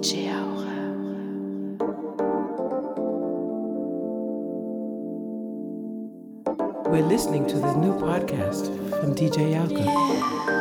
DJ Aura. We're listening to the new podcast from DJ Alka. DJ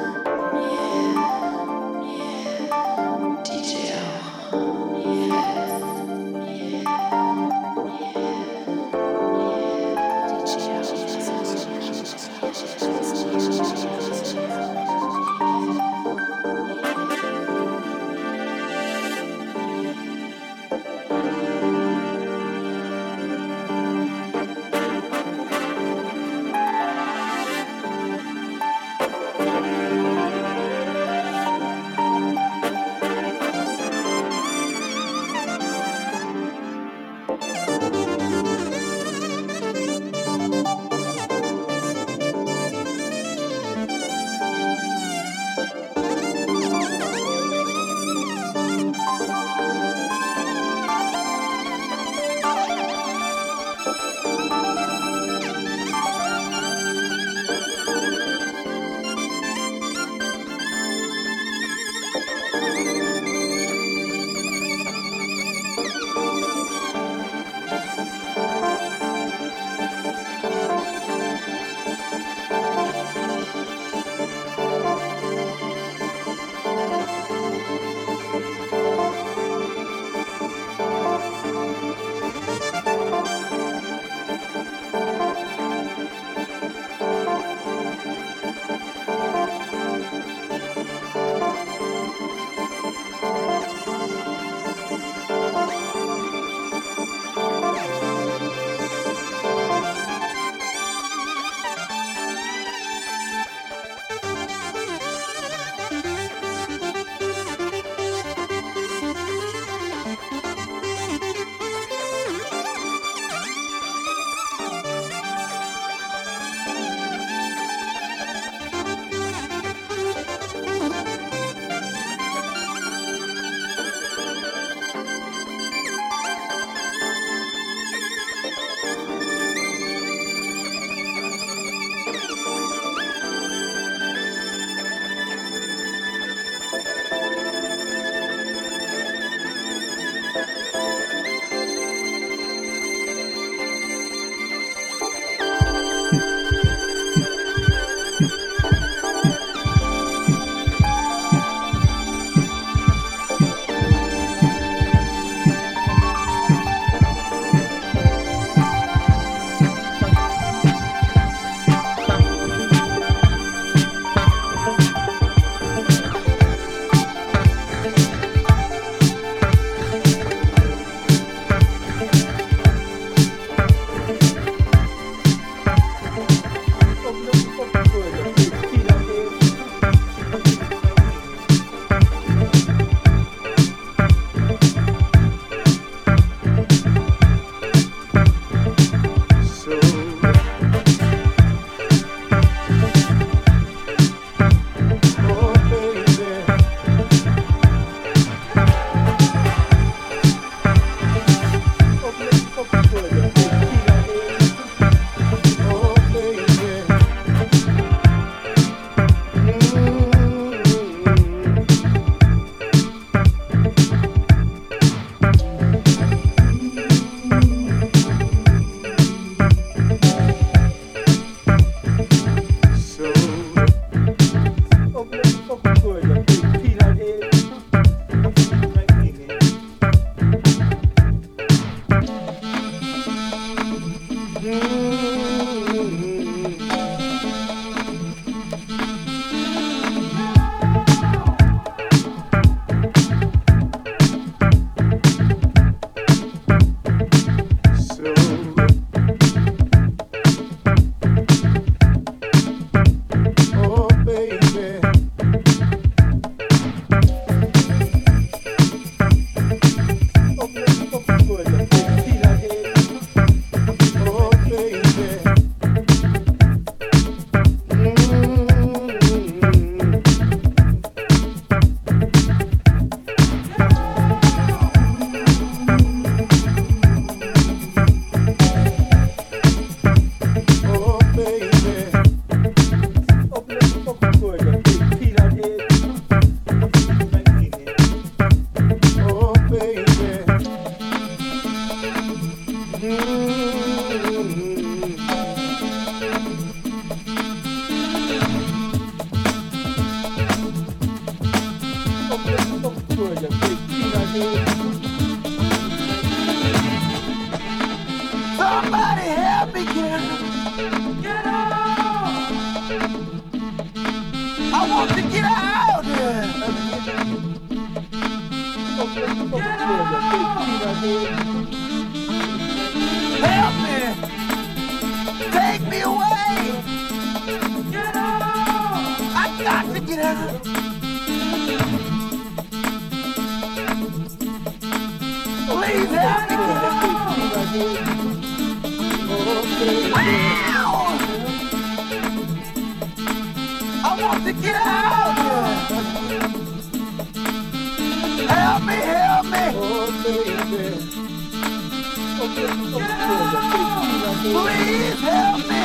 want to get out. Help me. Take me away. I got to get out. Please help me.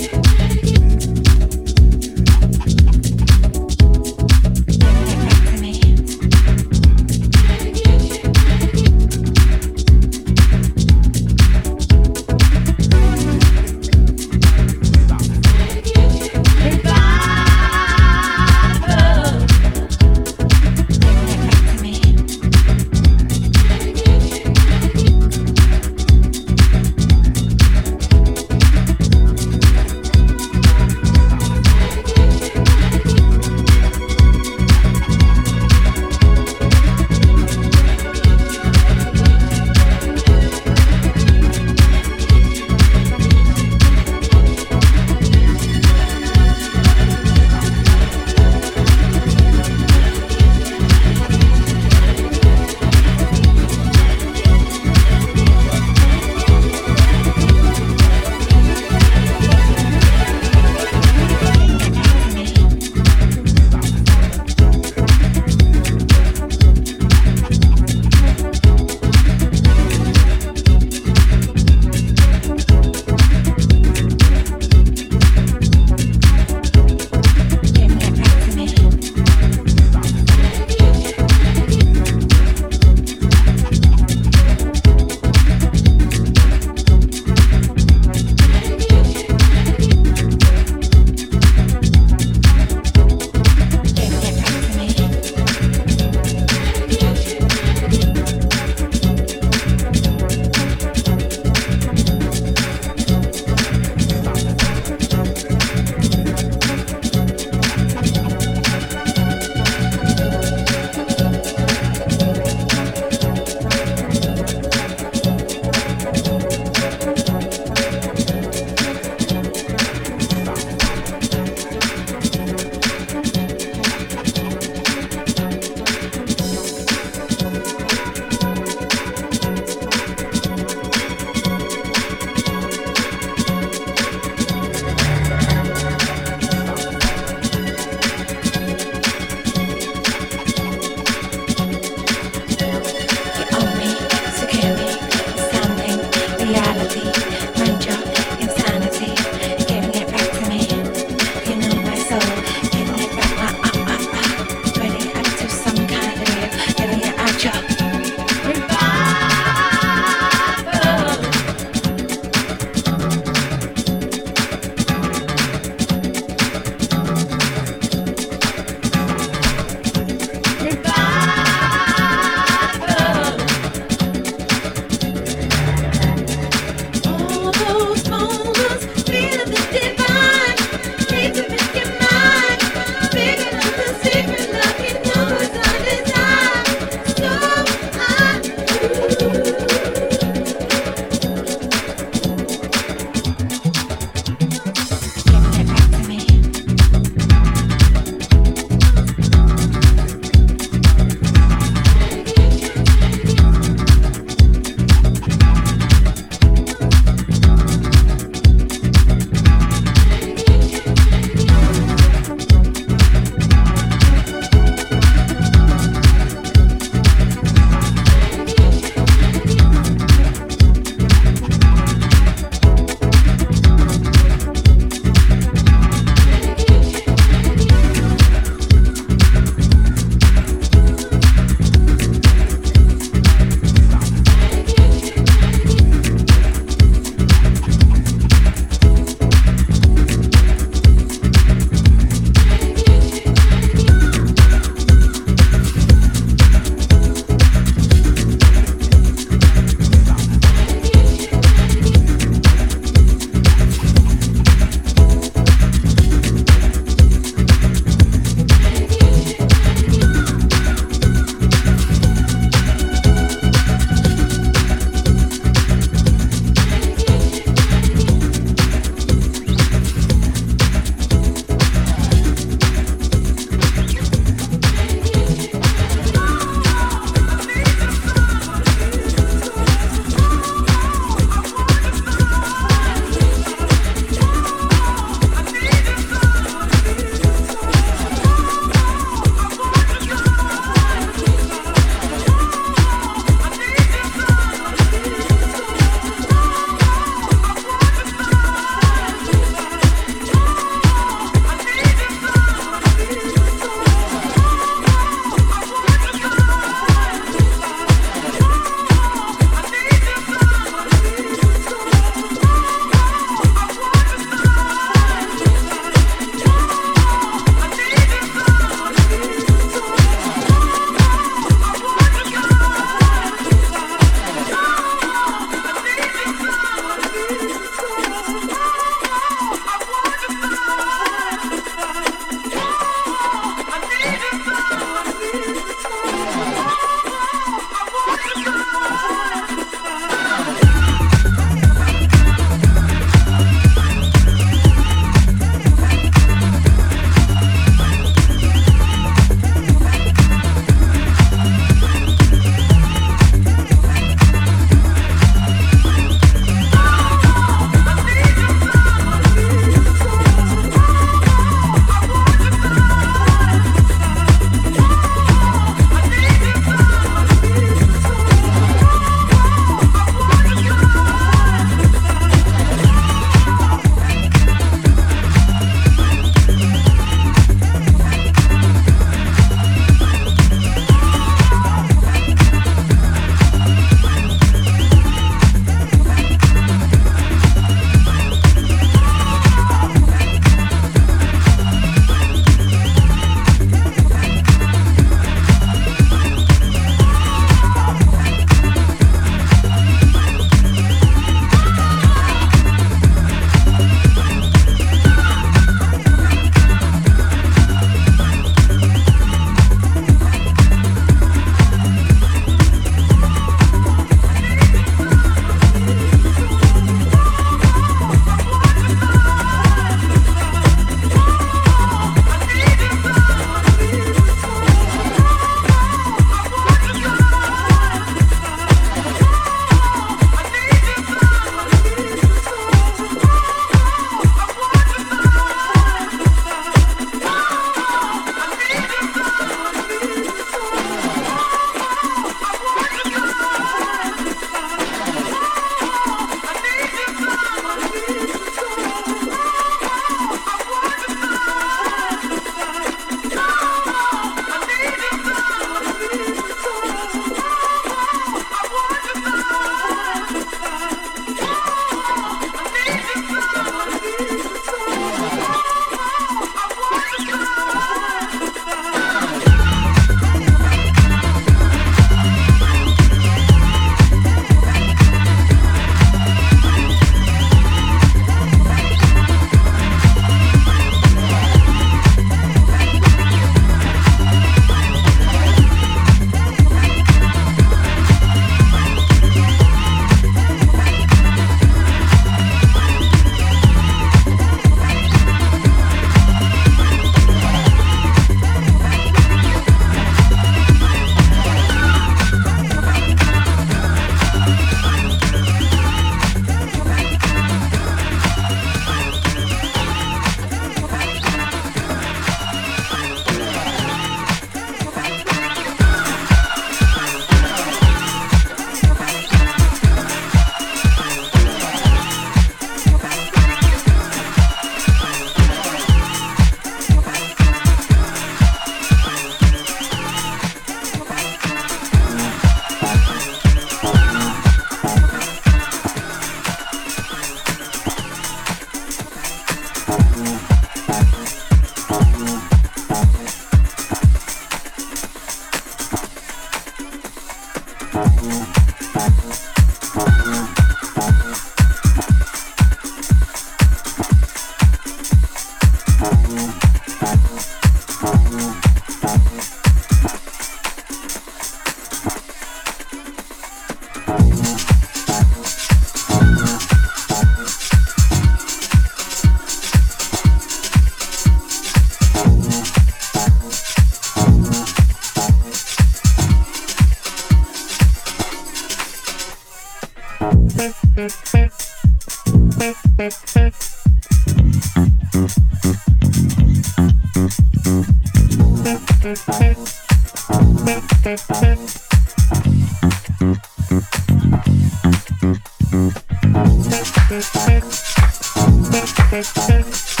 Thank